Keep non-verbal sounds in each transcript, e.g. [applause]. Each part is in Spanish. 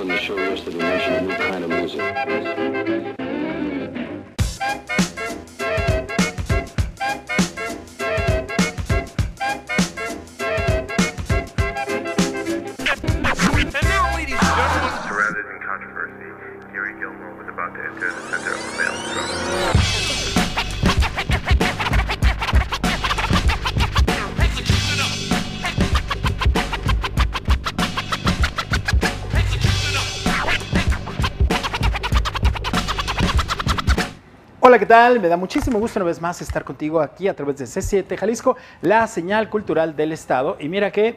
on the show yesterday mentioned a new kind of music. Hola, ¿qué tal? Me da muchísimo gusto una vez más estar contigo aquí a través de C7 Jalisco, la señal cultural del Estado. Y mira que,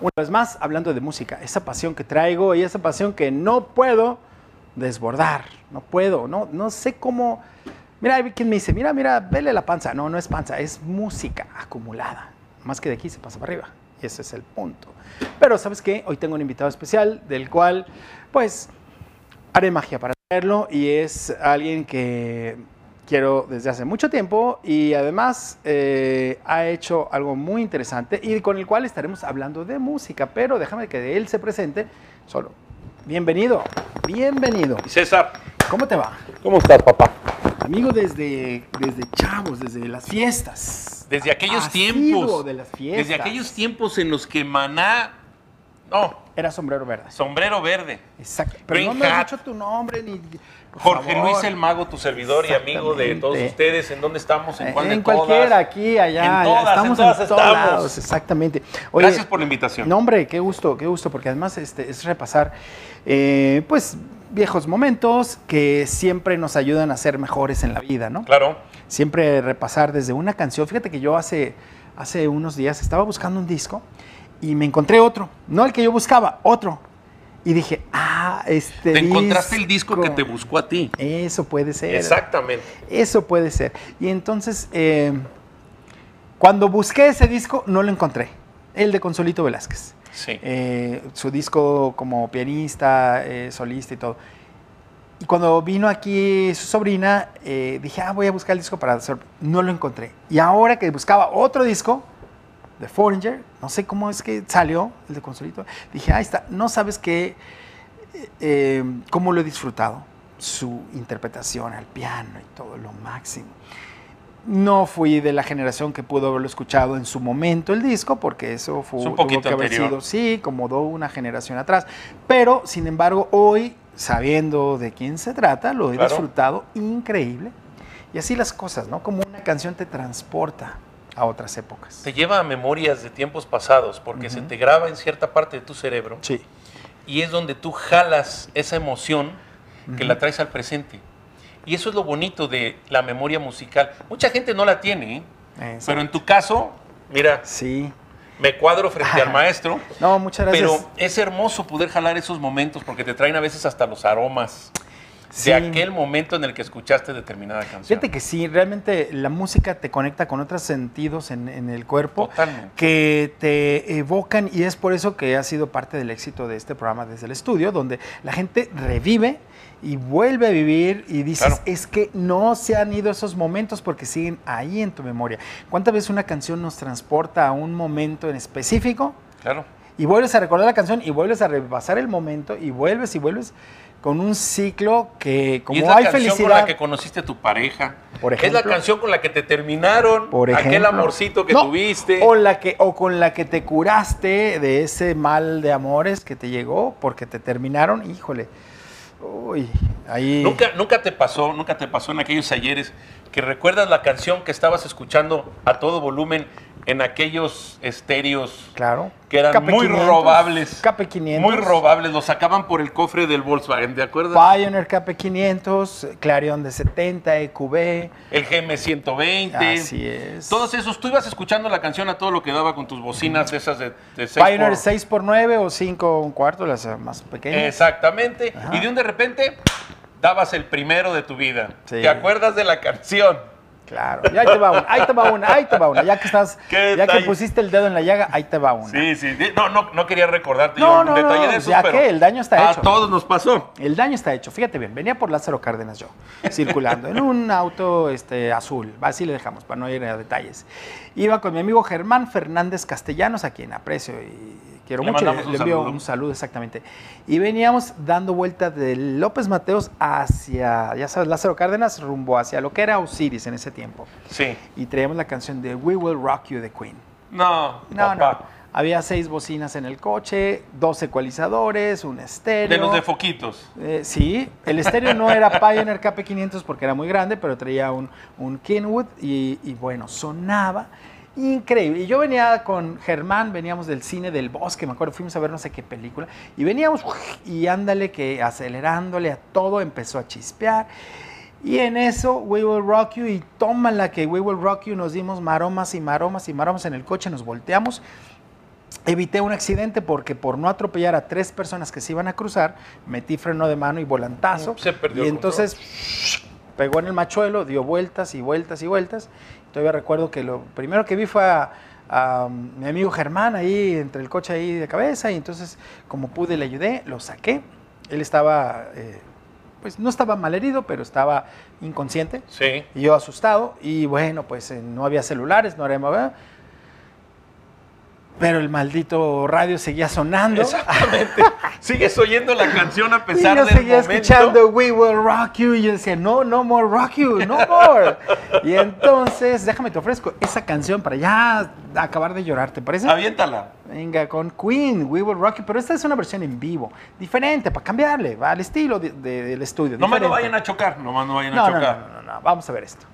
una vez más, hablando de música, esa pasión que traigo y esa pasión que no puedo desbordar, no puedo, no, no sé cómo... Mira, hay quien me dice, mira, mira, vele la panza. No, no es panza, es música acumulada. Más que de aquí se pasa para arriba. Y ese es el punto. Pero, ¿sabes qué? Hoy tengo un invitado especial del cual, pues, haré magia para traerlo y es alguien que quiero desde hace mucho tiempo y además eh, ha hecho algo muy interesante y con el cual estaremos hablando de música, pero déjame que él se presente solo. Bienvenido, bienvenido. César, ¿Cómo te va? ¿cómo estás, papá? Amigo desde, desde chavos, desde las fiestas. Desde aquellos Asiduo tiempos. de las fiestas. Desde aquellos tiempos en los que Maná. No, Era sombrero verde. sombrero verde. Exacto. Pero Green no me has dicho tu nombre ni... Jorge. Luis el Mago, tu servidor y amigo de todos ustedes. ¿En dónde estamos? ¿En cuál de en cualquiera, todas? aquí, allá, En todas, estamos en todas en todos estamos. lados, exactamente. Oye, Gracias por la invitación. No, hombre, qué gusto, qué gusto, porque además este, es repasar, eh, pues, viejos momentos que siempre nos ayudan a ser mejores en la vida, ¿no? Claro. Siempre repasar desde una canción. Fíjate que yo hace, hace unos días estaba buscando un disco y me encontré otro, no el que yo buscaba, otro. Y dije, ah, este Te encontraste el disco que te buscó a ti. Eso puede ser. Exactamente. Eso puede ser. Y entonces, eh, cuando busqué ese disco, no lo encontré. El de Consolito Velázquez. Sí. Eh, su disco como pianista, eh, solista y todo. Y cuando vino aquí su sobrina, eh, dije, ah, voy a buscar el disco para hacer. No lo encontré. Y ahora que buscaba otro disco de Foreigner, no sé cómo es que salió el de Consolito, dije, ahí está. No sabes qué, eh, eh, cómo lo he disfrutado. Su interpretación al piano y todo lo máximo. No fui de la generación que pudo haberlo escuchado en su momento el disco, porque eso fue Es un tuvo poquito que haber anterior. sido, sí, como do una generación atrás. Pero, sin embargo, hoy, sabiendo de quién se trata, lo he Claro. disfrutado increíble. Y así las cosas, ¿no? Como una canción te transporta a otras épocas. Te lleva a memorias de tiempos pasados porque se te graba en cierta parte de tu cerebro Sí. y es donde tú jalas esa emoción que la traes al presente. Y eso es lo bonito de la memoria musical. Mucha gente no la tiene, ¿eh? Pero en tu caso, mira, Sí. me cuadro frente al maestro, No, muchas gracias. pero es hermoso poder jalar esos momentos porque te traen a veces hasta los aromas Sí. de aquel momento en el que escuchaste determinada canción. Fíjate que sí, realmente la música te conecta con otros sentidos en, en el cuerpo Totalmente. que te evocan y es por eso que ha sido parte del éxito de este programa desde el estudio, donde la gente revive y vuelve a vivir y dices, Claro. es que no se han ido esos momentos porque siguen ahí en tu memoria. ¿Cuántas veces una canción nos transporta a un momento en específico? Claro. y vuelves a recordar la canción y vuelves a repasar el momento y vuelves y vuelves con un ciclo que y como es la hay canción con la que conociste a tu pareja. Por es la ejemplo. canción con la que te terminaron. por ejemplo aquel amorcito que No, tuviste. o la que o con la que te curaste de ese mal de amores que te llegó porque te terminaron híjole uy ahí Nunca, nunca te pasó, nunca te pasó en aquellos ayeres que recuerdas la canción que estabas escuchando a todo volumen en aquellos estéreos claro que eran muy KP500, robables. KP500 Muy robables, los sacaban por el cofre del Volkswagen, ¿de acuerdo? Pioneer KP500 Clarion de 70 EQB El GM120. así es Todos esos, tú ibas escuchando la canción a todo lo que daba con tus bocinas de esas de, de seis Pioneer por- 6 por 9 o 5 un cuarto las más pequeñas Exactamente. Ajá. Y de un de repente dabas el primero de tu vida. Sí. ¿Te acuerdas de la canción? Claro, y ahí te va una, ahí te va una, ahí te va una. Ya que estás, [laughs] ya que pusiste el dedo en la llaga, ahí te va una. Sí, sí. No, no, no quería recordarte No, yo un no, detalle no, de eso, ya pero que el daño está a hecho. todos nos pasó. El daño está hecho. Fíjate bien, venía por Lázaro Cárdenas yo, circulando en un auto este, azul. Así le dejamos para no ir a detalles. Iba con mi amigo Germán Fernández Castellanos, a quien aprecio y quiero Le mucho, le envío saludo. un saludo exactamente. Y veníamos dando vuelta de López Mateos hacia, ya sabes, Lázaro Cárdenas, rumbo hacia lo que era Osiris en ese tiempo. Sí. Y traíamos la canción de We Will Rock You de Queen. No, No, papá. no. Había seis bocinas en el coche, dos ecualizadores, un estéreo. De los de foquitos. Eh, sí, el estéreo no era Pioneer KP500 porque era muy grande, pero traía un, un Kenwood y, y bueno, sonaba increíble. Y yo venía con Germán, veníamos del cine del bosque, me acuerdo, fuimos a ver no sé qué película, y veníamos y ándale que acelerándole a todo, empezó a chispear. Y en eso, We Will Rock You, y tómala que We Will Rock You, nos dimos maromas y maromas y maromas en el coche, nos volteamos. Evité un accidente porque por no atropellar a tres personas que se iban a cruzar, metí freno de mano y volantazo. Se perdió y entonces pegó en el machuelo, dio vueltas y vueltas y vueltas. Todavía recuerdo que lo primero que vi fue a, a mi amigo Germán ahí entre el coche ahí de cabeza y entonces como pude le ayudé, lo saqué. Él estaba, eh, pues no estaba malherido, pero estaba inconsciente. Sí. Y yo asustado, y bueno, pues eh, no había celulares, no había... Pero el maldito radio seguía sonando. Exactamente. [laughs] Sigues oyendo la canción a pesar yo del seguía momento. escuchando We Will Rock You. Y yo decía, no, no more rock you, no more. y entonces, déjame te ofrezco esa canción para ya acabar de llorar, ¿te parece? Aviéntala. Venga, con Queen, We Will Rock You. Pero esta es una versión en vivo, diferente, para cambiarle, va al estilo de- de- del estudio. No diferente. vayan a chocar. Nomás no vayan no, a no, chocar. no, no, no, vamos a ver esto.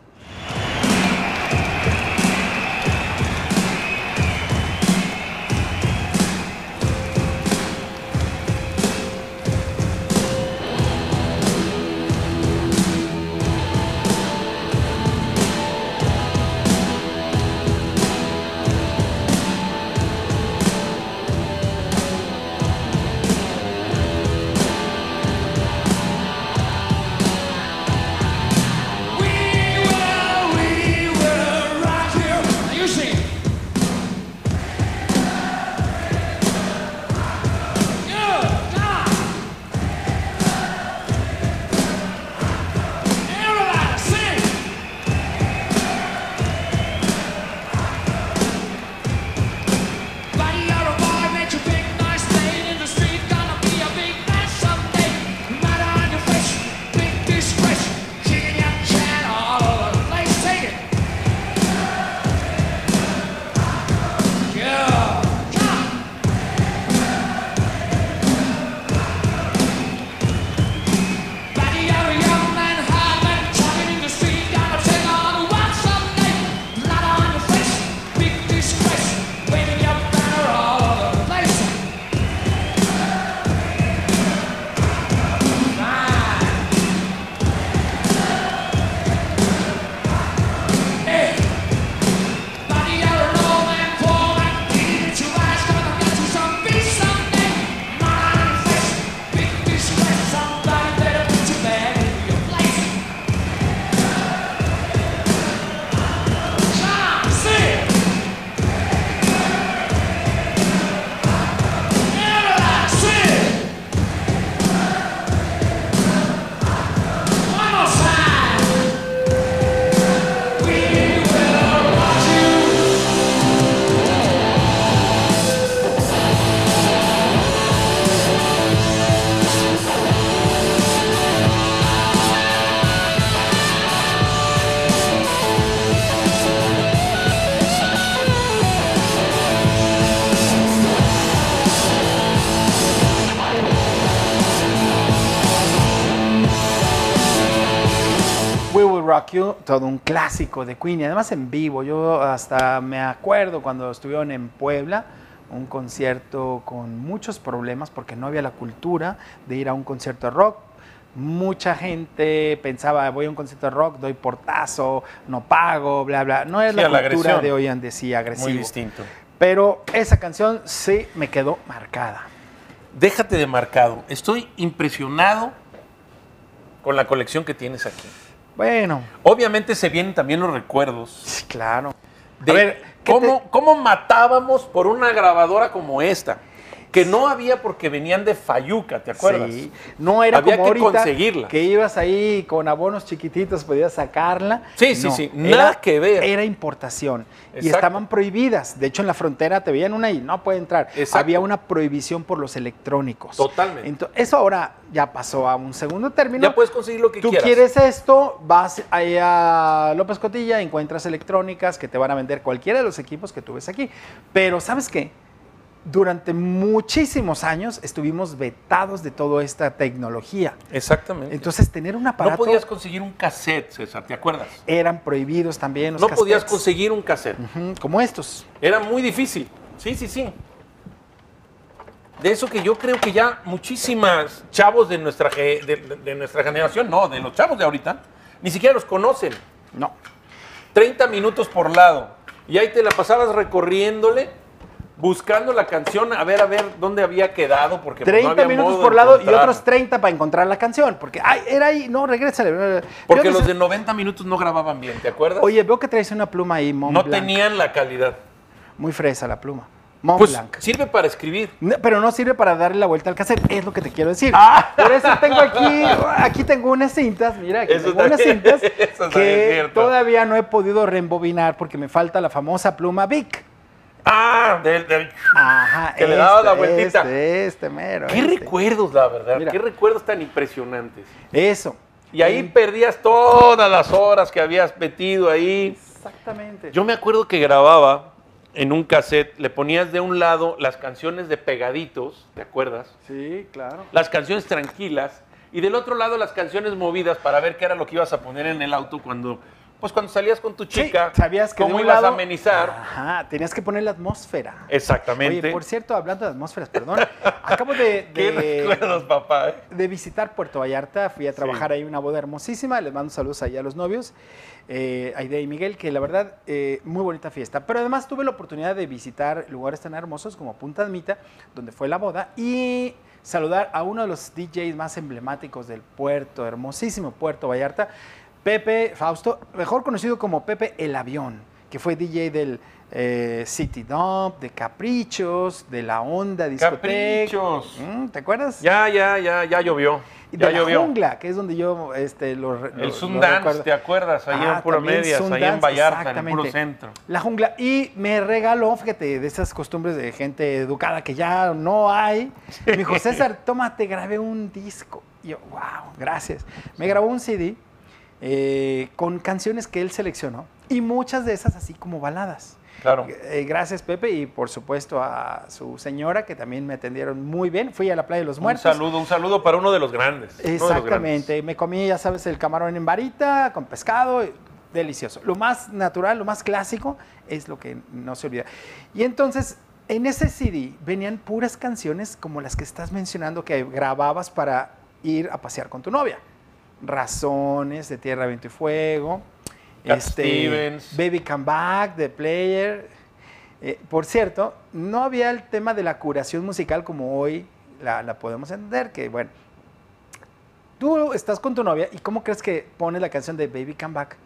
You, todo un clásico de Queen y además en vivo. Yo hasta me acuerdo cuando estuvieron en Puebla, un concierto con muchos problemas porque no había la cultura de ir a un concierto de rock. Mucha gente pensaba, voy a un concierto de rock, doy portazo, no pago, bla, bla. No es Sí, la la cultura agresión. de hoy en día, sí, agresivo. Muy distinto. Pero esa canción sí me quedó marcada. Déjate de marcado. Estoy impresionado con la colección que tienes aquí. Bueno, Obviamente se vienen también los recuerdos sí, claro. de a ver, ¿qué cómo, cómo matábamos por una grabadora como esta. Que no había porque venían de Fayuca, ¿te acuerdas? Sí. No era Había como que ahorita conseguirlas. que ibas ahí con abonos chiquititos, podías sacarla. Sí, sí, No, sí, nada era- que ver. Era importación y Exacto. estaban prohibidas. De hecho, en la frontera te veían una y no puede entrar. Exacto. Había una prohibición por los electrónicos. Totalmente. Eso ahora ya pasó a un segundo término. Ya puedes conseguir lo que Tú quieras. quieres esto, vas ahí a López Cotilla, encuentras electrónicas que te van a vender cualquiera de los equipos que tú ves aquí. Pero ¿sabes qué? Durante muchísimos años estuvimos vetados de toda esta tecnología. Exactamente. Entonces, tener un no aparato podías conseguir un cassette, César, ¿te acuerdas? eran prohibidos también los No podías conseguir un cassette. Como estos. Era muy difícil. Sí, sí, sí. De eso que yo creo que ya muchísimas chavos de nuestra, ge- de, de- de nuestra generación, no, de los chavos de ahorita, ni siquiera los conocen. No. 30 minutos por lado. Y ahí te la pasabas recorriéndole, buscando la canción, a ver, a ver dónde había quedado, porque pues, no 30 había minutos modo por lado y otros 30 para encontrar la canción. Porque, ay, era ahí, no, regrésale. Porque los de 90 minutos no grababan bien, ¿te acuerdas? Oye, veo que traes una pluma ahí, Mont no Blanc. tenían la calidad. Muy fresa la pluma. Mont Pues Blanc. sirve para escribir. No, pero no sirve para darle la vuelta al cassette, es lo que te quiero decir. Ah. Por eso tengo aquí, aquí tengo unas cintas, mira, aquí Eso tengo unas cintas [laughs] que todavía no he podido reembobinar porque me falta la famosa pluma Bic. Ah, del, del- Ajá, Que le daba la vueltita. Este, este mero. Qué este. recuerdos, la verdad. Mira. Qué recuerdos tan impresionantes. Eso. Y ahí perdías todas las horas que habías metido ahí. Exactamente. Yo me acuerdo que grababa en un cassette, le ponías de un lado las canciones de pegaditos, ¿te acuerdas? Sí, claro. Las canciones tranquilas y del otro lado las canciones movidas para ver qué era lo que ibas a poner en el auto cuando pues cuando salías con tu Sí, chica, sabías que de cómo ibas lado- a amenizar. Ajá, tenías que poner la atmósfera. Exactamente. Oye, por cierto, hablando de atmósferas, perdón, [laughs] acabo de, [laughs] Qué de- recuerdos, papá. ¿eh? de visitar Puerto Vallarta, fui a trabajar ahí una boda hermosísima, les mando saludos ahí a los novios, eh, Aide y Miguel, que la verdad, eh, muy bonita fiesta. Pero además tuve la oportunidad de visitar lugares tan hermosos como Punta Mita, donde fue la boda, y saludar a uno de los DJs más emblemáticos del puerto, hermosísimo Puerto Vallarta, Pepe Fausto, mejor conocido como Pepe el Avión, que fue DJ del eh, City Dump, de Caprichos, de La Onda Discoteca. Caprichos. Mm, ¿Te acuerdas? Ya, ya, ya, ya llovió. Y Ya de la llovió. jungla, que es donde yo este, lo, lo- El Sundance. ¿te acuerdas? Ahí Ah, en Pura también Medias, ahí en Vallarta, en el puro centro. La jungla. Y me regaló, fíjate, de esas costumbres de gente educada que ya no hay. Me dijo, César, toma, te grabé un disco. Y yo, wow, gracias. Me grabó un CD eh, con canciones que él seleccionó. Y muchas de esas así como baladas. Claro. Eh, gracias, Pepe, y por supuesto a su señora, que también me atendieron muy bien. Fui a la Playa de los Un Muertos. saludo, un saludo para uno de los grandes. de los grandes. Exactamente. Me comí, ya sabes, el camarón en varita con pescado. Delicioso. Lo más natural, lo más clásico es lo que no se olvida. Y entonces, en ese CD venían puras canciones como las que estás mencionando que grababas para ir a pasear con tu novia. Razones de Tierra, Viento y Fuego. este, Stevens. Baby Come Back, The Player. Eh, por cierto, no había el tema de la curación musical como hoy la, la podemos entender, que bueno, tú estás con tu novia y ¿cómo crees que pone la canción de Baby Come Back?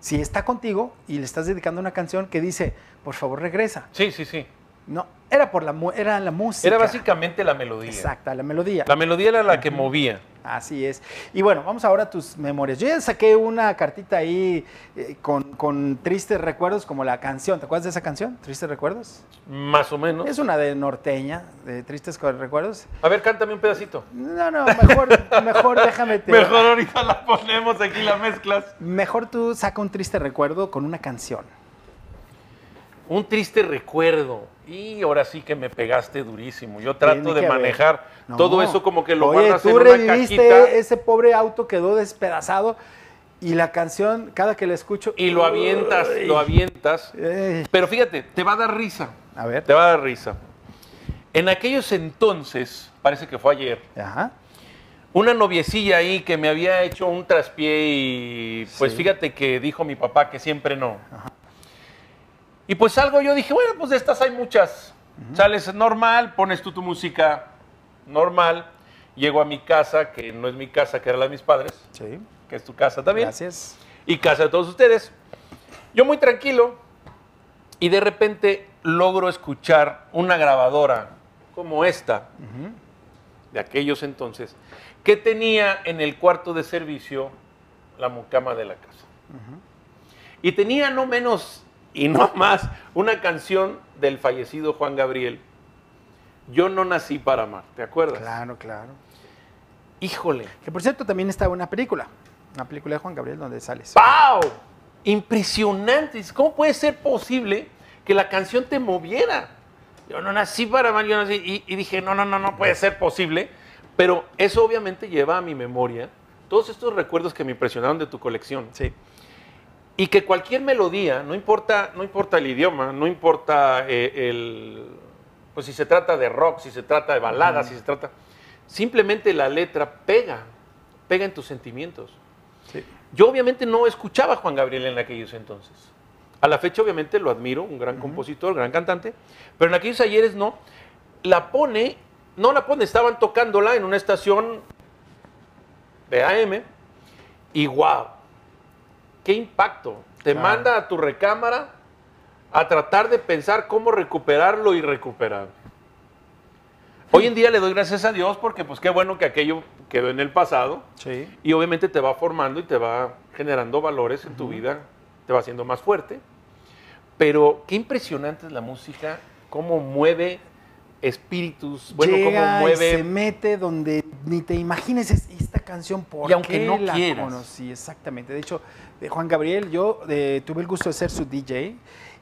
Si está contigo y le estás dedicando una canción que dice, por favor regresa. Sí, sí, sí. No, era por la, era la música. Era básicamente la melodía. Exacta, la melodía. La melodía era la que movía. Así es. Y bueno, vamos ahora a tus memorias. Yo ya saqué una cartita ahí eh, con, con tristes recuerdos, como la canción. ¿Te acuerdas de esa canción? ¿Tristes recuerdos? Más o menos. Es una de norteña, de tristes recuerdos. A ver, cántame un pedacito. No, no, mejor, [laughs] mejor déjame te. Mejor ahorita la ponemos aquí, la mezclas. Mejor tú saca un triste recuerdo con una canción. Un triste recuerdo. Y ahora sí que me pegaste durísimo. Yo trato de manejar No. todo eso como que lo Oye, guardas tú en una reviviste cajita ese pobre auto quedó despedazado y la canción cada que la escucho y lo avientas, Uy. lo avientas. Ey. Pero fíjate, te va a dar risa. A ver. Te va a dar risa. En aquellos entonces, parece que fue ayer, Ajá. una noviecilla ahí que me había hecho un traspié y pues Sí. fíjate que dijo mi papá que siempre no. Y pues algo yo dije, bueno, pues de estas hay muchas. Sales normal, pones tú tu música normal, llego a mi casa, que no es mi casa, que era la de mis padres, Sí. que es tu casa también, Gracias. y casa de todos ustedes. Yo muy tranquilo y de repente logro escuchar una grabadora como esta, de aquellos entonces, que tenía en el cuarto de servicio la mucama de la casa. Y tenía no menos y no [laughs] más una canción del fallecido Juan Gabriel, Yo no nací para amar, ¿te acuerdas? Claro, claro. Híjole. Que por cierto también está una película, una película de Juan Gabriel donde sales. ¡Pau! Impresionante. ¿Cómo puede ser posible que la canción te moviera? Yo no nací para amar, yo nací. Y, y dije, no, no, no, no puede ser posible. Pero eso obviamente lleva a mi memoria todos estos recuerdos que me impresionaron de tu colección. Sí. Y que cualquier melodía, no importa, no importa el idioma, no importa eh, el. Pues si se trata de rock, si se trata de baladas, si se trata. Simplemente la letra pega, pega en tus sentimientos. Sí. Yo obviamente no escuchaba a Juan Gabriel en aquellos entonces. A la fecha obviamente lo admiro, un gran compositor, gran cantante, pero en aquellos ayeres no. La pone, no la pone, estaban tocándola en una estación de AM y wow, qué impacto. Te manda a tu recámara a tratar de pensar cómo recuperarlo irrecuperable. Hoy en día le doy gracias a Dios porque pues qué bueno que aquello quedó en el pasado. Sí. Y obviamente te va formando y te va generando valores en tu vida, te va haciendo más fuerte. Pero qué impresionante es la música, cómo mueve espíritus, bueno, Llega cómo y mueve... se mete donde ni te imagines canción por Y aunque no la quieras. conocí exactamente de hecho de Juan Gabriel yo eh, tuve el gusto de ser su DJ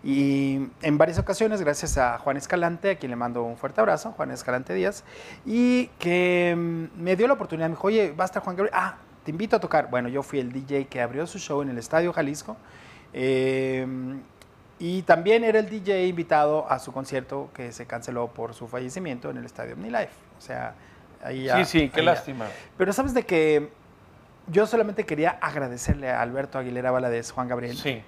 y en varias ocasiones gracias a Juan Escalante a quien le mando un fuerte abrazo Juan Escalante Díaz y que mm, me dio la oportunidad me dijo oye va a estar Juan Gabriel ah te invito a tocar bueno yo fui el DJ que abrió su show en el Estadio Jalisco eh, y también era el DJ invitado a su concierto que se canceló por su fallecimiento en el estadio OmniLife. O sea, Sí, sí, qué lástima. Pero sabes de que yo solamente quería agradecerle a Alberto Aguilera Valadez, Juan Gabriel, Sí,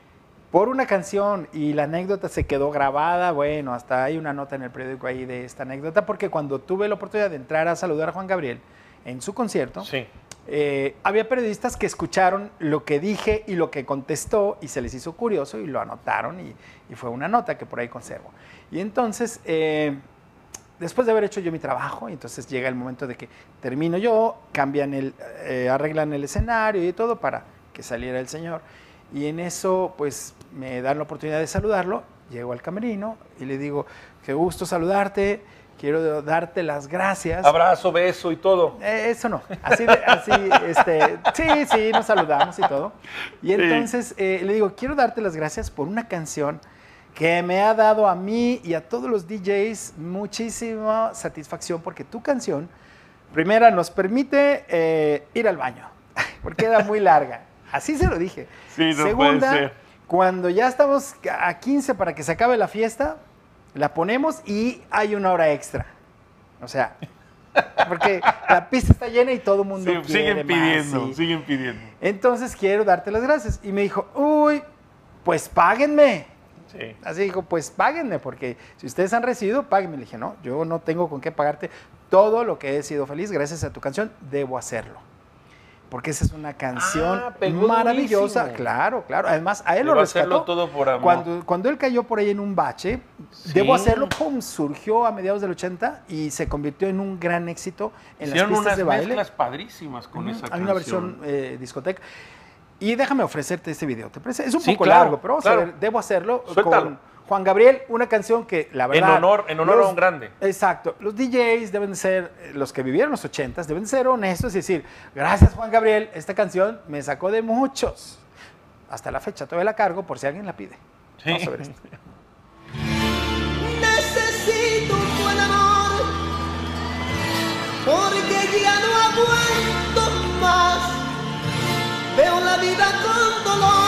por una canción y la anécdota se quedó grabada. Bueno, hasta hay una nota en el periódico ahí de esta anécdota, porque cuando tuve la oportunidad de entrar a saludar a Juan Gabriel en su concierto, sí. eh, había periodistas que escucharon lo que dije y lo que contestó y se les hizo curioso y lo anotaron y, y fue una nota que por ahí conservo. Y entonces, eh, después de haber hecho yo mi trabajo, entonces llega el momento de que termino yo, cambian el, eh, arreglan el escenario y todo para que saliera el señor. Y en eso, pues, me dan la oportunidad de saludarlo. Llego al camerino y le digo, qué gusto saludarte, quiero darte las gracias. Abrazo, beso y todo. Eh, Eso no, así, así, [laughs] este, sí, sí, nos saludamos y todo. Y entonces eh, le digo, quiero darte las gracias por una canción que me ha dado a mí y a todos los DJs muchísima satisfacción porque tu canción, primera, nos permite eh, ir al baño, [laughs] porque era muy larga. Así se lo dije. Sí, no puede Segunda, ser. cuando ya estamos a 15 para que se acabe la fiesta, la ponemos y hay una hora extra. O sea, porque la pista está llena y todo el mundo Sí, quiere siguen más, pidiendo, sí. siguen pidiendo. Entonces quiero darte las gracias. Y me dijo, uy, pues páguenme. Sí. Así dijo, pues páguenme, porque si ustedes han recibido, páguenme. Le dije, no, yo no tengo con qué pagarte todo lo que he sido feliz gracias a tu canción, debo hacerlo. Porque esa es una canción Ah, maravillosa, durísimo. claro, claro. Además, a él Debo lo rescató. todo por amor. Cuando, cuando él cayó por ahí en un bache, Sí. debo hacerlo, pum, surgió a mediados del 80 y se convirtió en un gran éxito en Hicieron las pistas unas de baile. mezclas padrísimas con esa Hay canción. una versión eh, discoteca. Y déjame ofrecerte este video. ¿Te parece? Es un Sí, poco claro, largo, pero vamos claro. a ver. Debo hacerlo Suéltalo. con Juan Gabriel, una canción que la verdad. honor- en honor a un grande. Exacto. Los DJs deben de ser, eh, los que vivieron los 80s, deben de ser honestos y decir, gracias Juan Gabriel, esta canción me sacó de muchos. Hasta la fecha todavía la cargo por si alguien la pide. Sí. Vamos a ver esto. Necesito un buen amor, porque ya no aguanto más. Veo la vida con dolor.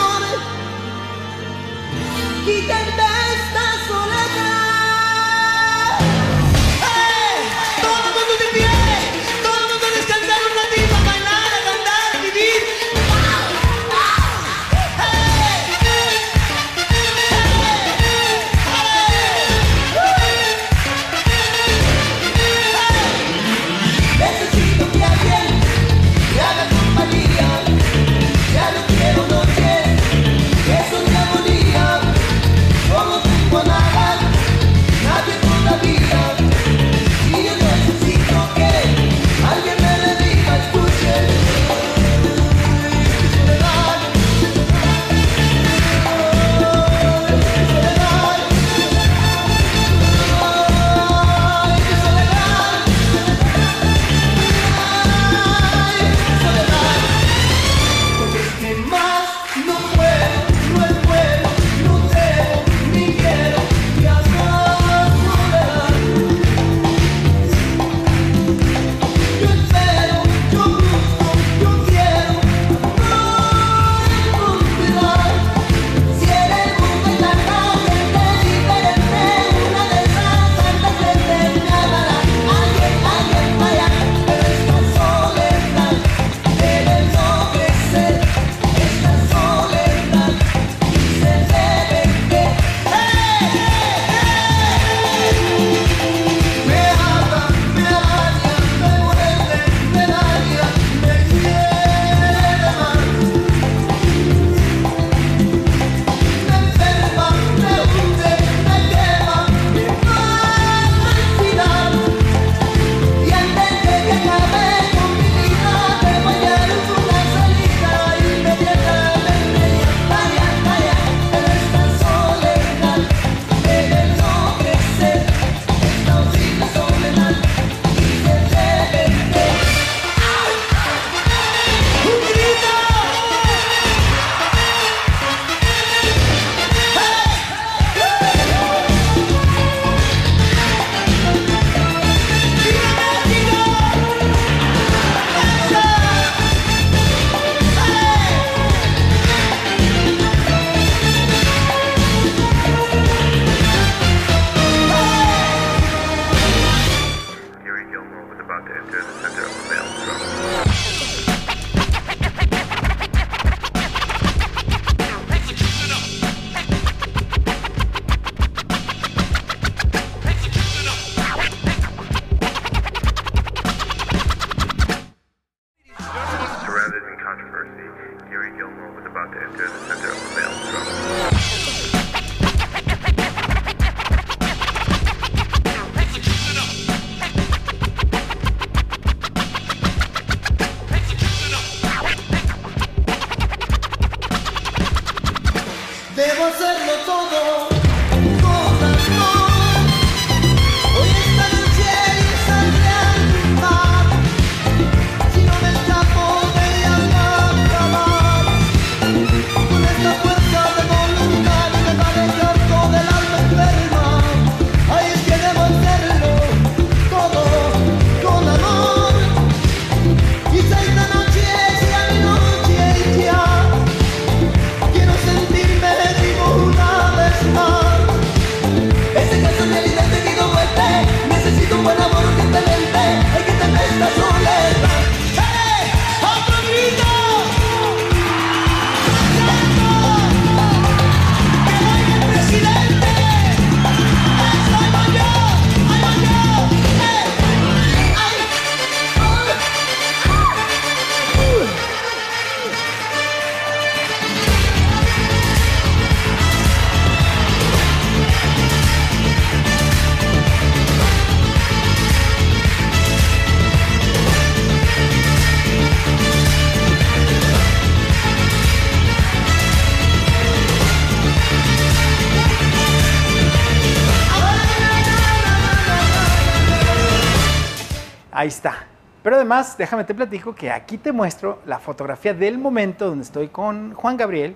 Ahí está. Pero además, déjame te platico que aquí te muestro la fotografía del momento donde estoy con Juan Gabriel.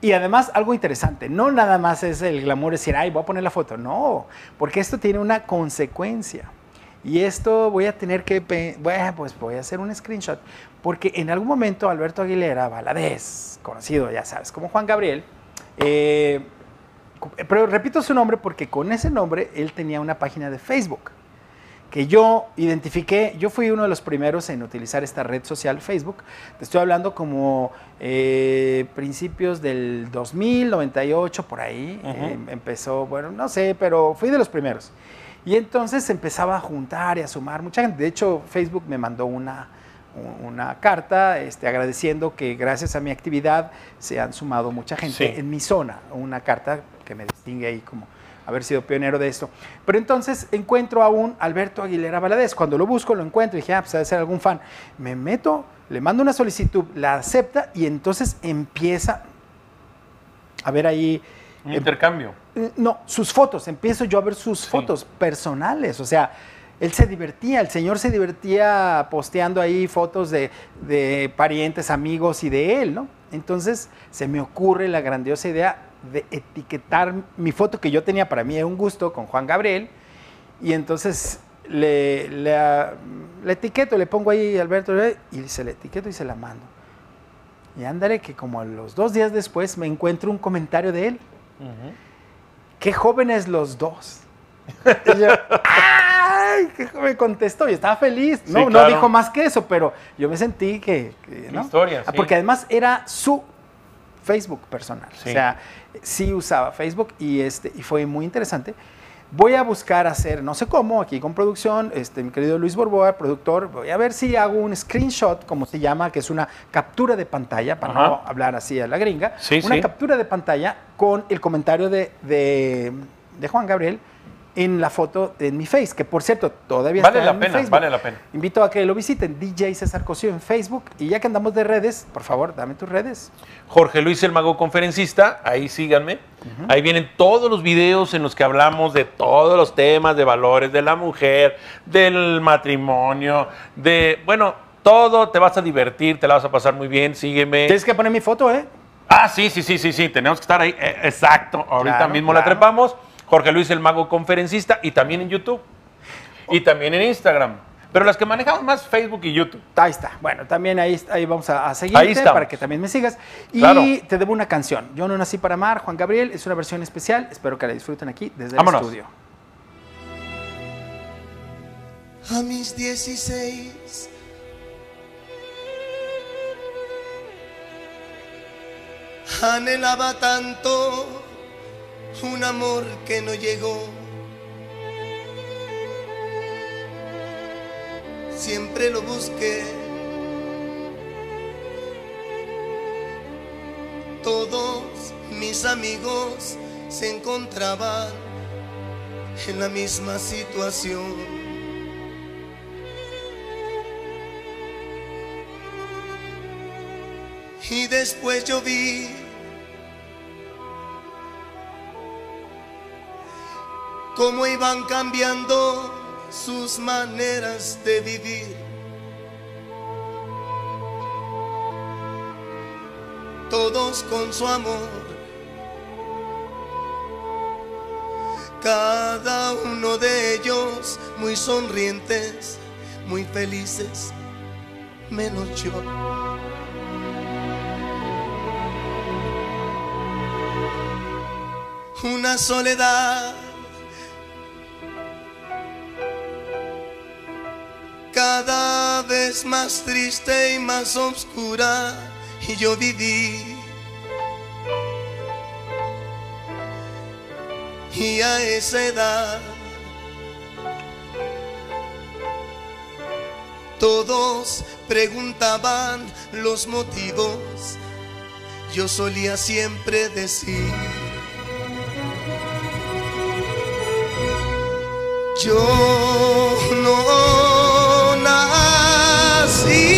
Y además, algo interesante, no nada más es el glamour decir, ay, voy a poner la foto. No, porque esto tiene una consecuencia. Y esto voy a tener que, bueno, pues voy a hacer un screenshot. Porque en algún momento Alberto Aguilera Valadez, conocido, ya sabes, como Juan Gabriel, eh, pero repito su nombre porque con ese nombre él tenía una página de Facebook que yo identifiqué, yo fui uno de los primeros en utilizar esta red social Facebook. Te estoy hablando como eh, principios del 2000, 98, por ahí. Eh, empezó, bueno, no sé, pero fui de los primeros. Y entonces empezaba a juntar y a sumar mucha gente. De hecho, Facebook me mandó una, una carta este, agradeciendo que gracias a mi actividad se han sumado mucha gente Sí. en mi zona. Una carta que me distingue ahí como haber sido pionero de esto. Pero entonces encuentro a un Alberto Aguilera Valadez. Cuando lo busco, lo encuentro y dije, ah, pues debe ser algún fan. Me meto, le mando una solicitud, la acepta y entonces empieza a ver ahí. Un em- intercambio. eh, No, sus fotos, empiezo yo a ver sus fotos personales, o sea, él se divertía, el señor se divertía posteando ahí fotos de, de parientes, amigos y de él, ¿no? Entonces se me ocurre la grandiosa idea de etiquetar mi foto que yo tenía para mí, era un gusto, con Juan Gabriel, y entonces le, le, le etiqueto, le pongo ahí Alberto, y se le etiqueto y se la mando. Y ándale que como a los dos días después me encuentro un comentario de él Ujú. qué jóvenes los dos. Y yo, [laughs] ¡ay! ¿Qué me contestó? Y estaba feliz. No, Sí, no claro. dijo más que eso, pero yo me sentí que. que, ¿no? historia, Ah, sí. Porque además era su Facebook personal. Sí. O sea, sí usaba Facebook y, este, y fue muy interesante. Voy a buscar hacer, no sé cómo, aquí con producción, este, mi querido Luis Borboa, productor, voy a ver si hago un screenshot, como se llama, que es una captura de pantalla, para Ajá. no hablar así a la gringa, Sí, una sí. captura de pantalla con el comentario de, de, de Juan Gabriel en la foto en mi face, que por cierto, todavía Vale está la en mi pena, Facebook. vale la pena. Invito a que lo visiten, DJ César Cosío en Facebook. Y ya que andamos de redes, por favor, dame tus redes. Jorge Luis el Mago Conferencista, ahí síganme. Ahí vienen todos los videos en los que hablamos de todos los temas de valores de la mujer, del matrimonio, de, bueno, todo, te vas a divertir, te la vas a pasar muy bien, sígueme. Tienes que poner mi foto, ¿eh? Ah, sí, sí, sí, sí, sí, tenemos que estar ahí. Eh, exacto, ahorita Claro, mismo la trepamos. Jorge Luis el Mago Conferencista y también en YouTube. Y también en Instagram. Pero las que manejamos más Facebook y YouTube. Ahí está. Bueno, también ahí, ahí vamos a, a seguirte para que también me sigas. Y Claro. te debo una canción. Yo no nací para amar, Juan Gabriel. Es una versión especial. Espero que la disfruten aquí desde Vámonos. el estudio. A mis 16 Anhelaba tanto un amor que no llegó. Siempre lo busqué. Todos mis amigos se encontraban en la misma situación. Y después yo vi cómo iban cambiando sus maneras de vivir. Todos con su amor. Cada uno de ellos muy sonrientes, muy felices, menos yo. Una soledad cada vez más triste y más oscura y yo viví. Y a esa edad todos preguntaban los motivos. Yo solía siempre decir Yo no nací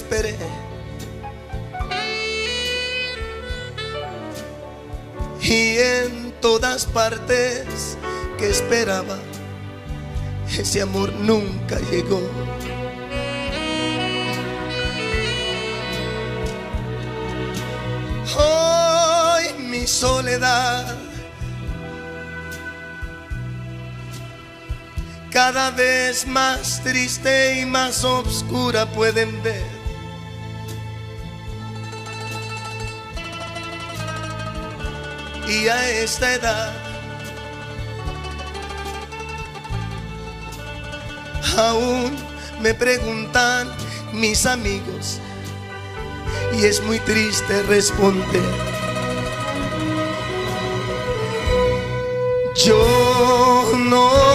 esperé. Y en todas partes que esperaba, ese amor nunca llegó. Hoy mi soledad cada vez más triste y más oscura pueden ver. Y a esta edad aún me preguntan mis amigos y es muy triste responder. Yo no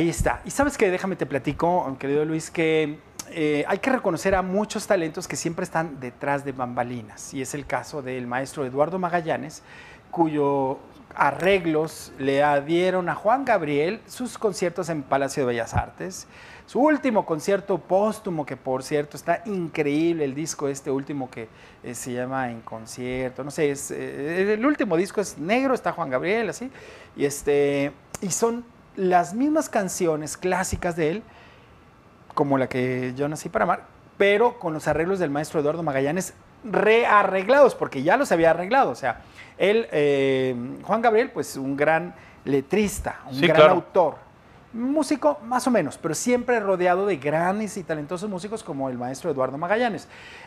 Ahí está. Y sabes que, déjame te platico, querido Luis, que eh, hay que reconocer a muchos talentos que siempre están detrás de bambalinas. Y es el caso del maestro Eduardo Magallanes, cuyo arreglos le adhieron a Juan Gabriel sus conciertos en Palacio de Bellas Artes. Su último concierto póstumo, que por cierto está increíble, el disco este último que eh, se llama En Concierto, no sé, es, eh, el último disco es negro, está Juan Gabriel, así, y, este, y son las mismas canciones clásicas de él, como la que yo nací para amar, pero con los arreglos del maestro Eduardo Magallanes rearreglados, porque ya los había arreglado. O sea, él, eh, Juan Gabriel, pues un gran letrista, un Sí, gran claro. autor. Músico, más o menos, pero siempre rodeado de grandes y talentosos músicos como el maestro Eduardo Magallanes.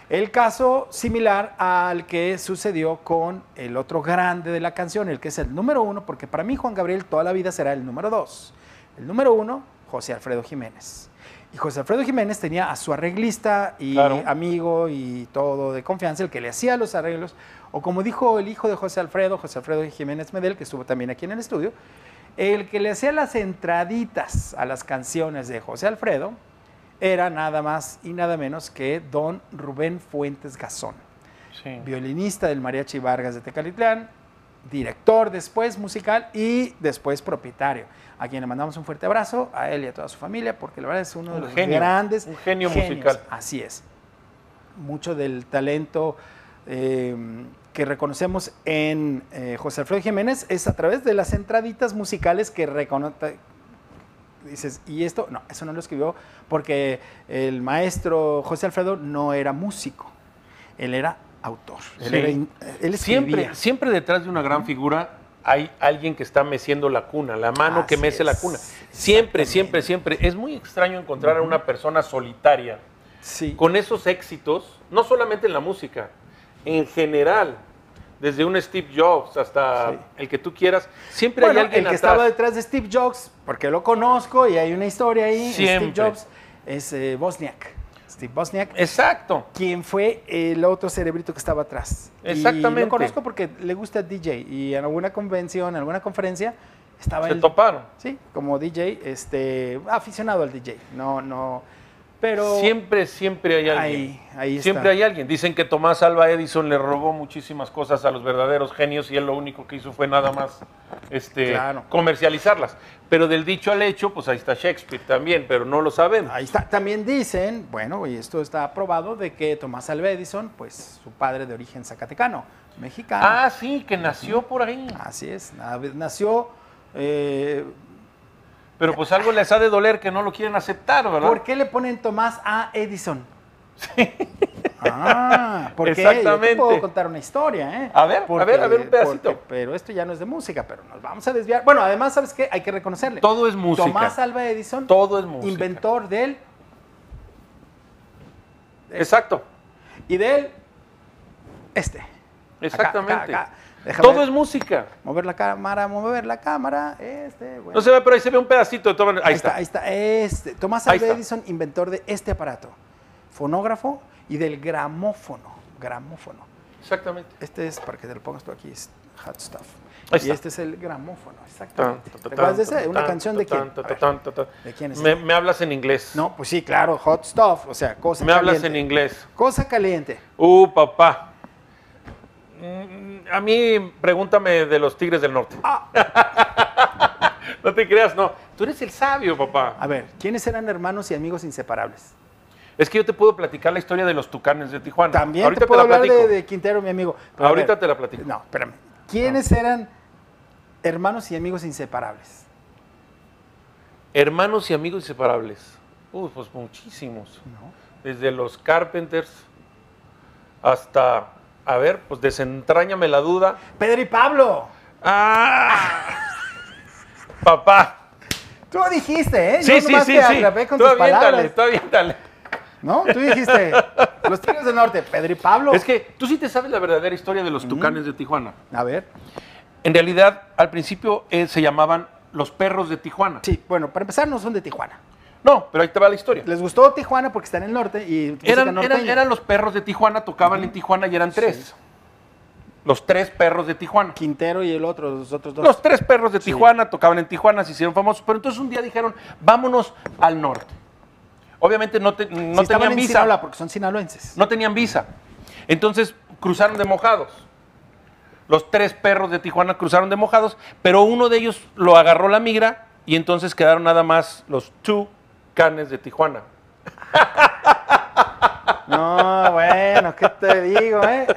El caso similar al que sucedió con el otro grande de la canción, el que es el número uno, porque para mí Juan Gabriel toda la vida será el número dos. El número uno, José Alfredo Jiménez. Y José Alfredo Jiménez tenía a su arreglista y Claro. amigo y todo de confianza, el que le hacía los arreglos, o como dijo el hijo de José Alfredo, José Alfredo Jiménez Medel, que estuvo también aquí en el estudio, el que le hacía las entraditas a las canciones de José Alfredo era nada más y nada menos que don Rubén Fuentes Gazón, Sí. violinista del Mariachi Vargas de Tecalitlán, director después musical y después propietario, a quien le mandamos un fuerte abrazo, a él y a toda su familia, porque la verdad es uno de Un los genio, grandes un genio genios. musical. Así es. Mucho del talento eh, que reconocemos en eh, José Alfredo Jiménez es a través de las entraditas musicales que reconoce. Dices, ¿y esto? No, eso no lo escribió porque el maestro José Alfredo no era músico, él era autor. Él, Sí. era in- él escribía. Siempre, siempre detrás de una gran figura hay alguien que está meciendo la cuna, la mano que mece la cuna. Siempre, siempre, siempre. Es muy extraño encontrar a una persona solitaria Sí. con esos éxitos, no solamente en la música, en general, desde un Steve Jobs hasta Sí. el que tú quieras, siempre Bueno, hay alguien el que atrás. estaba detrás de Steve Jobs, porque lo conozco y hay una historia ahí, Siempre. Steve Jobs es eh, Bosniak. Steve Bosniak, Exacto. quien fue el otro cerebrito que estaba atrás. Y Exactamente. lo conozco porque le gusta DJ y en alguna convención, en alguna conferencia, estaba Se toparon. Sí, como DJ, este, aficionado al DJ. No, no, pero Siempre, siempre hay alguien. ahí, ahí está. Siempre hay alguien. Dicen que Tomás Alba Edison le robó muchísimas cosas a los verdaderos genios y él lo único que hizo fue nada más este, Claro. comercializarlas. Pero del dicho al hecho, pues ahí está Shakespeare también, pero no lo sabemos. Ahí está. También dicen, bueno, y esto está probado, de que Tomás Alva Edison, pues su padre de origen zacatecano, mexicano. Ah, sí, que nació por ahí. Así es, na- nació. eh, Pero pues algo les ha de doler que no lo quieren aceptar, ¿verdad? ¿Por qué le ponen Tomás A. Edison? Ah, porque Exactamente. yo te puedo contar una historia, ¿eh? A ver, a ver, a ver un pedacito. porque- pero esto ya no es de música, pero nos vamos a desviar. Bueno, además, ¿sabes qué? Hay que reconocerle. Todo es música. Tomás Alva Edison, Todo es música. inventor del Exacto, y del este. Acá, exactamente. acá, acá. Déjame Todo es música. mover la cámara, mover la cámara, este, bueno. No se ve, pero ahí se ve un pedacito de todo. Ahí, ahí está. ahí está, este. Tomás Alva. Edison, inventor de este aparato, fonógrafo y del gramófono, gramófono. Exactamente. Este es, para que te lo pongas tú aquí, es Hot Stuff. Ahí y está. este es el gramófono, exactamente. ta, ta, ¿Te acuerdas de? ¿Una tan, canción de quién? tan. ¿De quién es Me, me hablas en inglés. No, pues sí, claro, Hot Stuff, o sea, cosa Me hablas caliente. en inglés. Cosa caliente. Uh, papá. Mm, A mí, pregúntame de los Tigres del Norte. Ah. [laughs] no te creas, no. Tú eres el sabio, papá. A ver, ¿quiénes eran hermanos y amigos inseparables? Es que yo te puedo platicar la historia de los Tucanes de Tijuana. También Ahorita te puedo la hablar de, de Quintero, mi amigo. Pero Ahorita ver, te la platico. No, espérame. ¿Quiénes eran hermanos y amigos inseparables? Hermanos y amigos inseparables. Uh, pues muchísimos. No. Desde los Carpenters hasta, a ver, pues desentrañame la duda. Pedro y Pablo. ¡Ah! [laughs] Papá. Tú dijiste, ¿eh? Sí, Yo sí, sí, te sí. atrapé con Tú tus aviéntale, tú aviéntale. ¿No? Tú dijiste, [laughs] los Tigres del Norte, Pedro y Pablo. Es que tú sí te sabes la verdadera historia de los Tucanes de Tijuana. A ver. En realidad, al principio eh, se llamaban los perros de Tijuana. Sí, bueno, para empezar no son de Tijuana. No, pero ahí te va la historia. Les gustó Tijuana porque está en el norte y Eran, eran, los perros de Tijuana, tocaban en Tijuana y eran tres. Los tres perros de Tijuana. Quintero y el otro, los otros dos. Los tres perros de Tijuana tocaban en Tijuana, se hicieron famosos, pero entonces un día dijeron, vámonos al norte. Obviamente no, te- no tenían en visa. Sinaloa porque son sinaloenses. No tenían visa. Entonces cruzaron de mojados. Los tres perros de Tijuana cruzaron de mojados, pero uno de ellos lo agarró la migra y entonces quedaron nada más los two canes de Tijuana. No, bueno, ¿qué te digo, eh?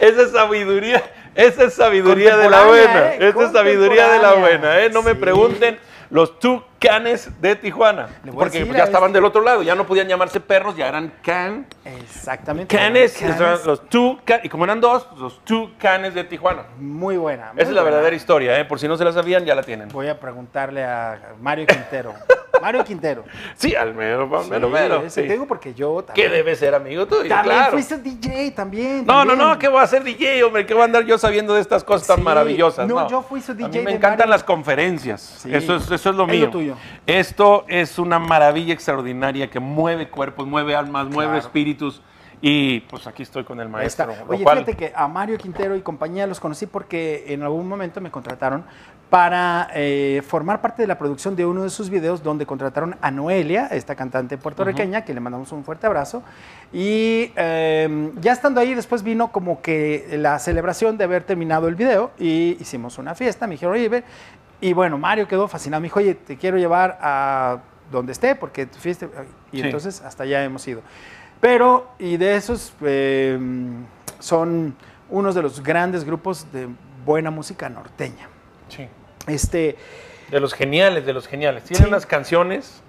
Esa es sabiduría, esa es sabiduría de la buena. ¿eh? Esa es sabiduría de la buena, ¿eh? No me pregunten los two canes de Tijuana. Porque decir ya estaban este- del otro lado, ya no podían llamarse perros, ya eran can. Exactamente. Canes, los two can- y como eran dos, los two canes de Tijuana. Muy buena. muy Esa es la verdadera historia, ¿eh? por si no se la sabían, ya la tienen. Voy a preguntarle a Mario Quintero. [laughs] Mario Quintero. Sí, al mero, al mero, Sí, mero. sí. Te digo porque yo ¿Qué también. debe ser, amigo tuyo? También claro. fuiste DJ, también. No, no, también. no, ¿qué voy a hacer DJ, hombre? ¿Qué voy a andar yo sabiendo de estas cosas tan maravillosas? no, No, yo fui su A DJ mí me de encantan Mario. las conferencias. Eso, es, eso es lo Es mío. lo tuyo. Esto es una maravilla extraordinaria que mueve cuerpos, mueve almas, mueve espíritus. Y pues aquí estoy con el maestro. Oye, cual- fíjate que a Mario Quintero y compañía los conocí porque en algún momento me contrataron para eh, formar parte de la producción de uno de sus videos donde contrataron a Noelia, esta cantante puertorriqueña, que le mandamos un fuerte abrazo. Y eh, ya estando ahí, después vino como que la celebración de haber terminado el video y hicimos una fiesta. Me dijeron, oye, ve", y bueno, Mario quedó fascinado. Me dijo, oye, te quiero llevar a donde esté porque tu fiesta. Y Sí. entonces hasta allá hemos ido. Pero, y de esos eh, son unos de los grandes grupos de buena música norteña. Sí. Este, De los geniales, de los geniales. Tienen Sí. unas canciones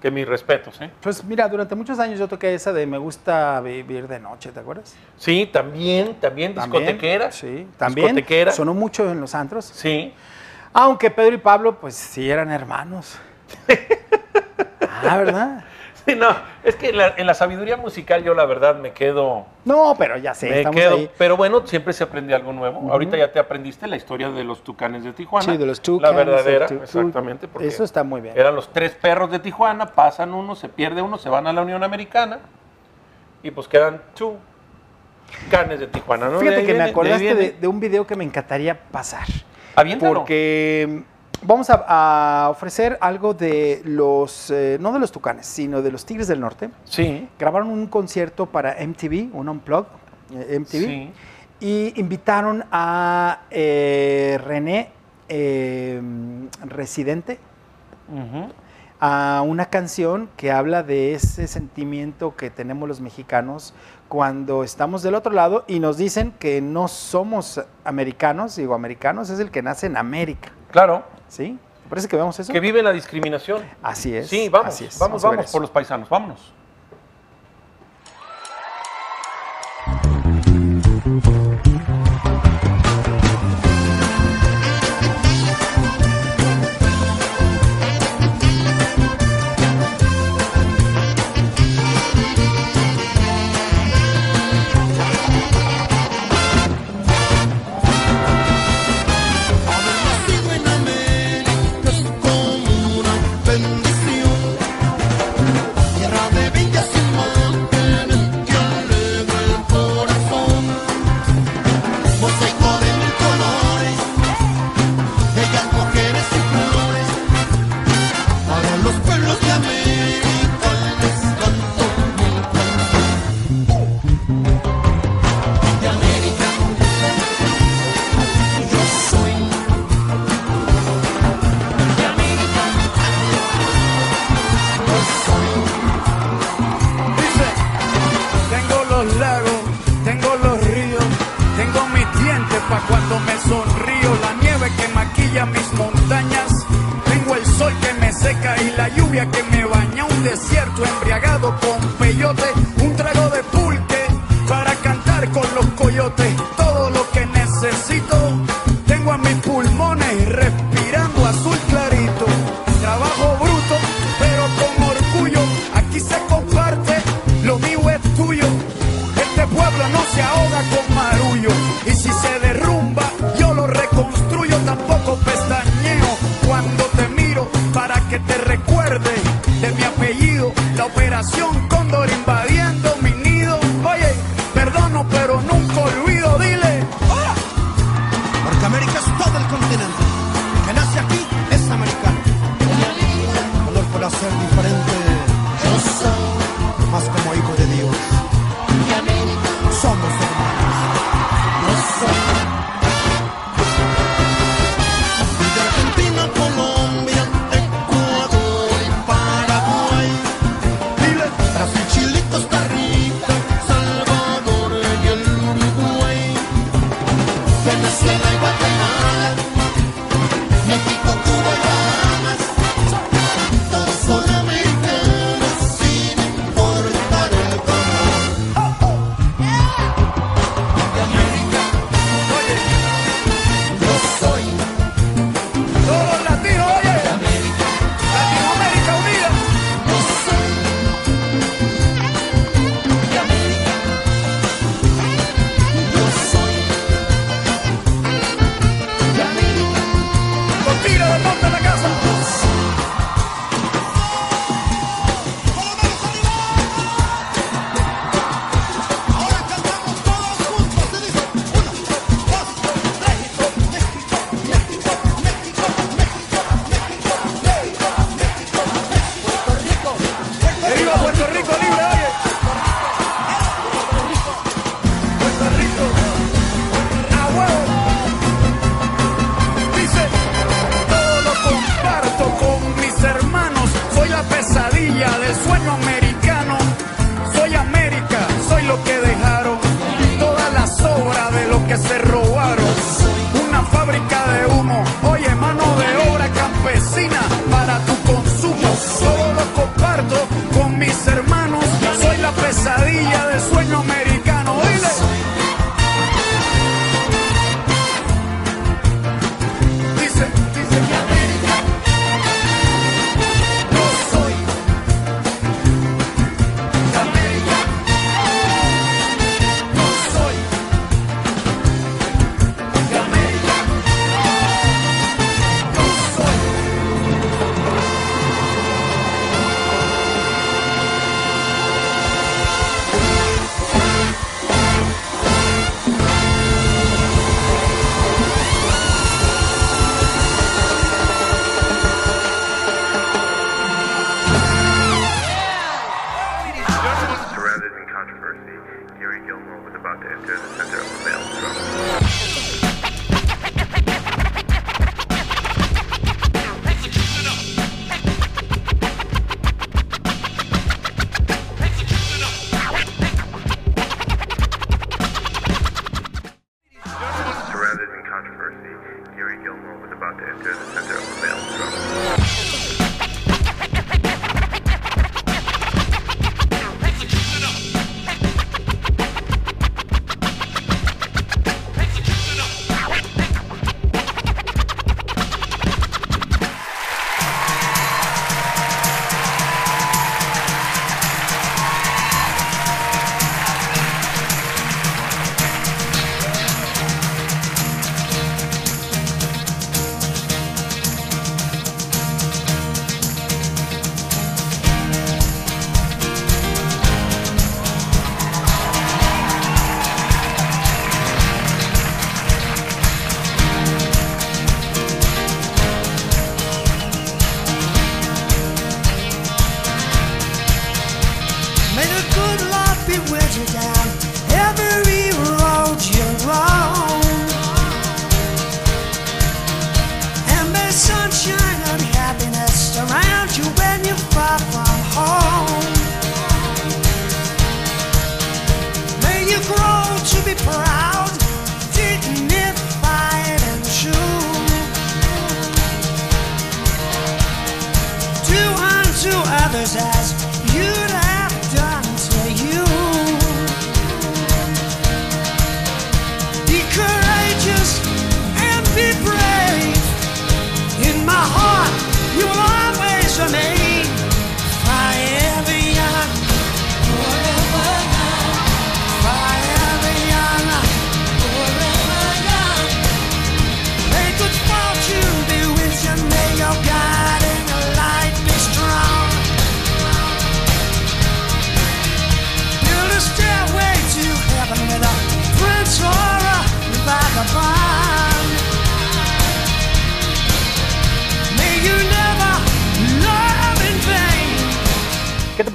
que mis respetos, ¿eh? pues mira, durante muchos años yo toqué esa de Me gusta vivir de noche, ¿te acuerdas? Sí, también, también, También, discotequera. Sí, también. Discotequera. Sonó mucho en los antros. Sí. Aunque Pedro y Pablo, pues sí eran hermanos. [laughs] ah, ¿verdad? Sí, no, es que en la, en la sabiduría musical yo la verdad me quedo... No, pero ya sé, me estamos quedo, ahí. pero bueno, siempre se aprende algo nuevo. Ahorita ya te aprendiste la historia de los tucanes de Tijuana. Sí, de los La Tucanes, verdadera, of Tu- exactamente. Porque Eso está muy bien. Eran los tres perros de Tijuana, pasan uno, se pierde uno, se van a la Unión Americana y pues quedan two canes de Tijuana, ¿no? Fíjate que me viene- acordaste de, un video que me encantaría pasar. Aviéntalo. Porque vamos a, a ofrecer algo de los, eh, no de los Tucanes, sino de los Tigres del Norte. Sí, Grabaron un concierto para MTV, un Unplugged, eh, MTV, sí. y invitaron a eh, René eh, Residente a una canción que habla de ese sentimiento que tenemos los mexicanos cuando estamos del otro lado y nos dicen que no somos americanos, digo americanos, es el que nace en América, Claro, ¿sí? ¿Te parece que vemos eso? que vive la discriminación. Así es. Sí, vamos, así es. vamos, vamos eso. por los paisanos, vámonos.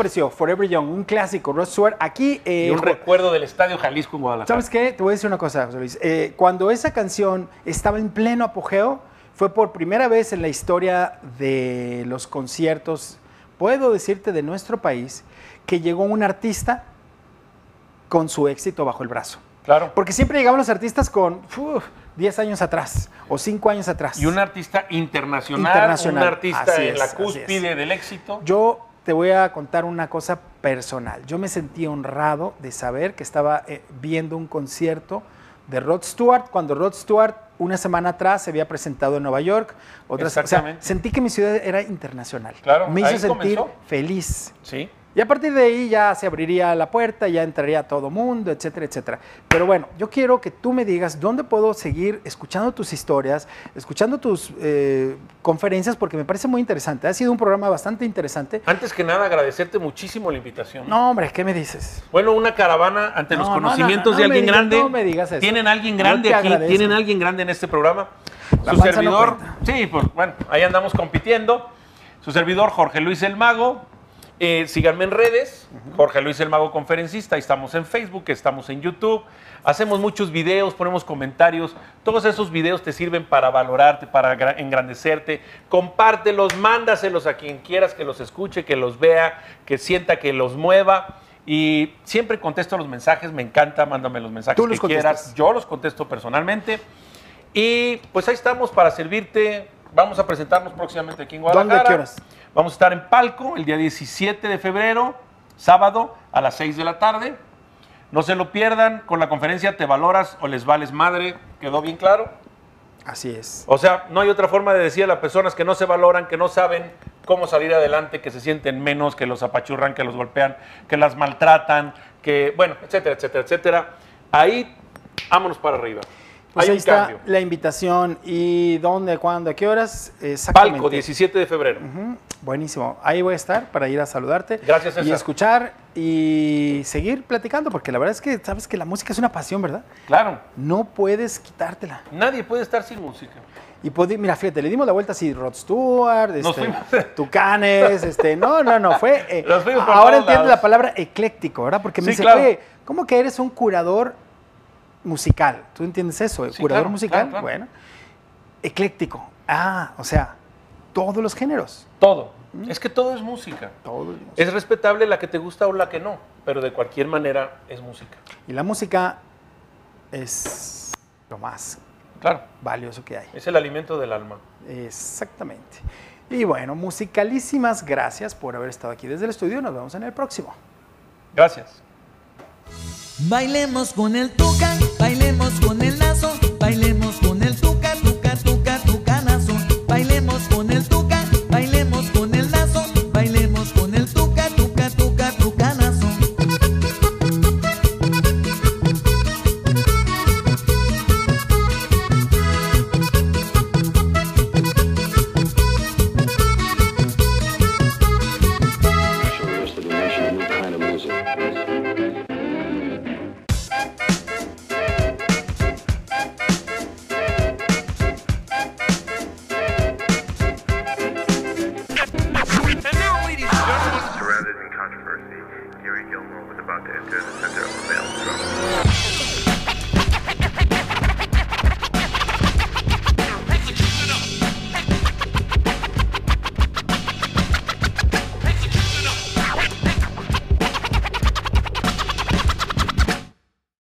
Forever Young, un clásico, Rod Stewart. Aquí, eh, Y un recuerdo del Estadio Jalisco en Guadalajara. ¿sabes qué? Te voy a decir una cosa, José Luis. Eh, cuando esa canción estaba en pleno apogeo, fue por primera vez en la historia de los conciertos, puedo decirte, de nuestro país, que llegó un artista con su éxito bajo el brazo. Claro. Porque siempre llegaban los artistas con uf, 10 años atrás o 5 años atrás. Y un artista internacional, Internacional, un artista así en es, la cúspide es. del éxito. Yo te voy a contar una cosa personal. Yo me sentí honrado de saber que estaba eh, viendo un concierto de Rod Stewart cuando Rod Stewart una semana atrás se había presentado en Nueva York. Otra, o sea, Exactamente. sentí que mi ciudad era internacional. Claro, me hizo sentir comenzó. feliz. Sí. Y a partir de ahí ya se abriría la puerta, ya entraría todo mundo, etcétera, etcétera. Pero bueno, yo quiero que tú me digas dónde puedo seguir escuchando tus historias, escuchando tus eh, conferencias, porque me parece muy interesante. Ha sido un programa bastante interesante. Antes que nada, agradecerte muchísimo la invitación. No, hombre, ¿qué me dices? Bueno, una caravana ante No, los no, no, conocimientos no, de alguien digas- grande. no me digas eso. Tienen alguien grande aquí, tienen alguien grande en este programa. La Su servidor, sí, pues bueno, ahí andamos compitiendo. Su servidor, Jorge Luis el Mago. Eh, síganme en redes, Jorge Luis el Mago Conferencista. Ahí estamos en Facebook, estamos en YouTube. Hacemos muchos videos, ponemos comentarios. Todos esos videos te sirven para valorarte, para gra- engrandecerte. Compártelos, mándaselos a quien quieras que los escuche, que los vea, que sienta que los mueva. Y siempre contesto los mensajes, me encanta, mándame los mensajes Tú los que quieras. Yo los contesto personalmente. Y pues ahí estamos para servirte. Vamos a presentarnos próximamente aquí en ¿Dónde, Guadalajara. qué horas? Vamos a estar en Palco el día 17 de febrero, sábado, a las 6 de la tarde. No se lo pierdan con la conferencia Te valoras o les vales madre. ¿Quedó bien claro? Así es. O sea, no hay otra forma de decir a las personas que no se valoran, que no saben cómo salir adelante, que se sienten menos, que los apachurran, que los golpean, que las maltratan, que, bueno, etcétera, etcétera, etcétera. Ahí, vámonos para arriba. Pues hay ahí un está cambio. la invitación. ¿Y dónde, cuándo, a qué horas? Exactamente. Palco, 17 de febrero. Buenísimo. Ahí voy a estar para ir a saludarte. Gracias, Y César. escuchar y seguir platicando, porque la verdad es que sabes que la música es una pasión, ¿verdad? Claro, No puedes quitártela. nadie puede estar sin música. Y podi- mira, fíjate, le dimos la vuelta así, Rod Stewart, este. Tucanes, este, no, no, no, fue, [laughs] eh, ahora entiendo la palabra ecléctico, ¿verdad? Porque me Sí, dice, claro. ¿cómo que eres un curador musical? ¿Tú entiendes eso? Sí, ¿Curador claro, musical? claro, claro. Bueno, ecléctico. Ah, o sea, todos los géneros. Todo. Es que todo es música. Todos. Es respetable la que te gusta o la que no, pero de cualquier manera es música. Y la música es lo más Claro, valioso que hay. es el alimento del alma. Exactamente. Y bueno, musicalísimas gracias por haber estado aquí desde el estudio. Nos vemos en el próximo. Gracias. Bailemos con el tuca, bailemos con el lazo,